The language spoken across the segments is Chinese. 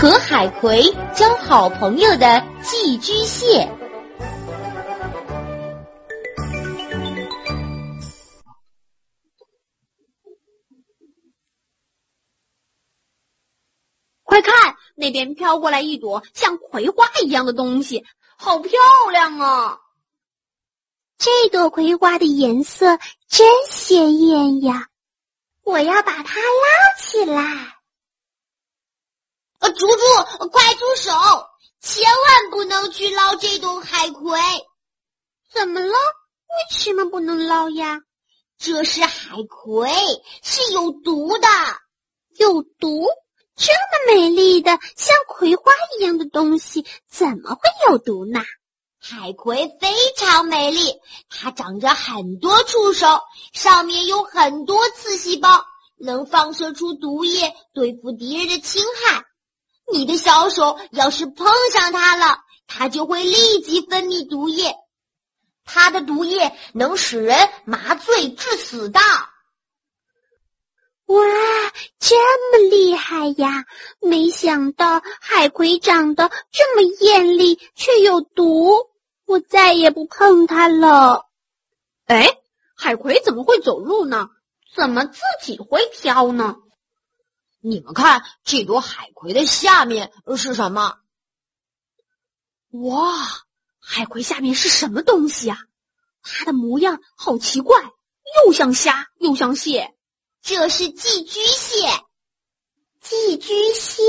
和海葵交好朋友的寄居蟹。快看，那边飘过来一朵像葵花一样的东西，好漂亮啊！这朵葵花的颜色真鲜艳呀！我要把它捞起来。呃，猪猪，快住手！千万不能去捞这种海葵。怎么了？为什么不能捞呀？这是海葵，是有毒的。有毒？这么美丽的像葵花一样的东西，怎么会有毒呢？海葵非常美丽，它长着很多触手，上面有很多刺细胞，能放射出毒液，对付敌人的侵害。你的小手要是碰上它了，它就会立即分泌毒液，它的毒液能使人麻醉致死的。哇，这么厉害呀！没想到海葵长得这么艳丽，却有毒。我再也不碰它了。哎，海葵怎么会走路呢？怎么自己会飘呢？你们看，这朵海葵的下面是什么？哇，海葵下面是什么东西啊？它的模样好奇怪，又像虾，又像蟹。这是寄居蟹。寄居蟹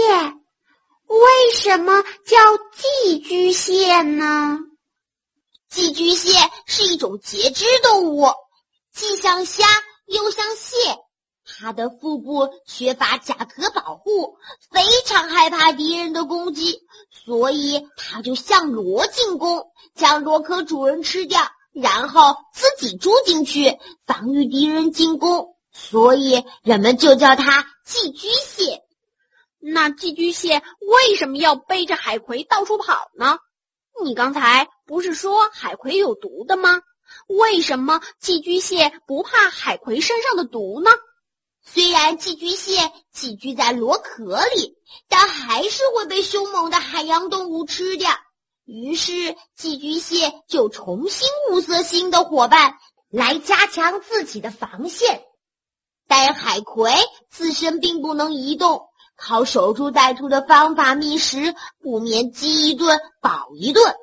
为什么叫寄居蟹呢？寄居蟹是一种节肢动物，既像虾又像蟹。它的腹部缺乏甲壳保护，非常害怕敌人的攻击，所以它就向螺进攻，将螺壳主人吃掉，然后自己住进去，防御敌人进攻。所以人们就叫它寄居蟹。那寄居蟹为什么要背着海葵到处跑呢？你刚才不是说海葵有毒的吗？为什么寄居蟹不怕海葵身上的毒呢？虽然寄居蟹寄居在螺壳里，但还是会被凶猛的海洋动物吃掉。于是寄居蟹就重新物色新的伙伴，来加强自己的防线。但海葵自身并不能移动，靠守株待兔的方法觅食，不免饥一顿饱一顿。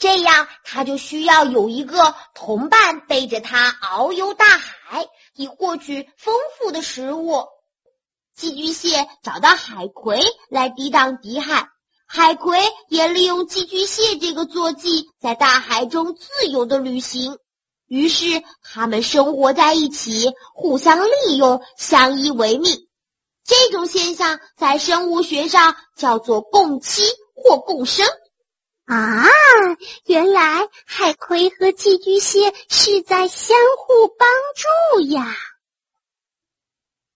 这样，它就需要有一个同伴背着它遨游大海。以获取丰富的食物，寄居蟹找到海葵来抵挡敌害，海葵也利用寄居蟹这个坐骑在大海中自由的旅行。于是，他们生活在一起，互相利用，相依为命。这种现象在生物学上叫做共栖或共生。啊，原来海葵和寄居蟹是在相互帮助呀。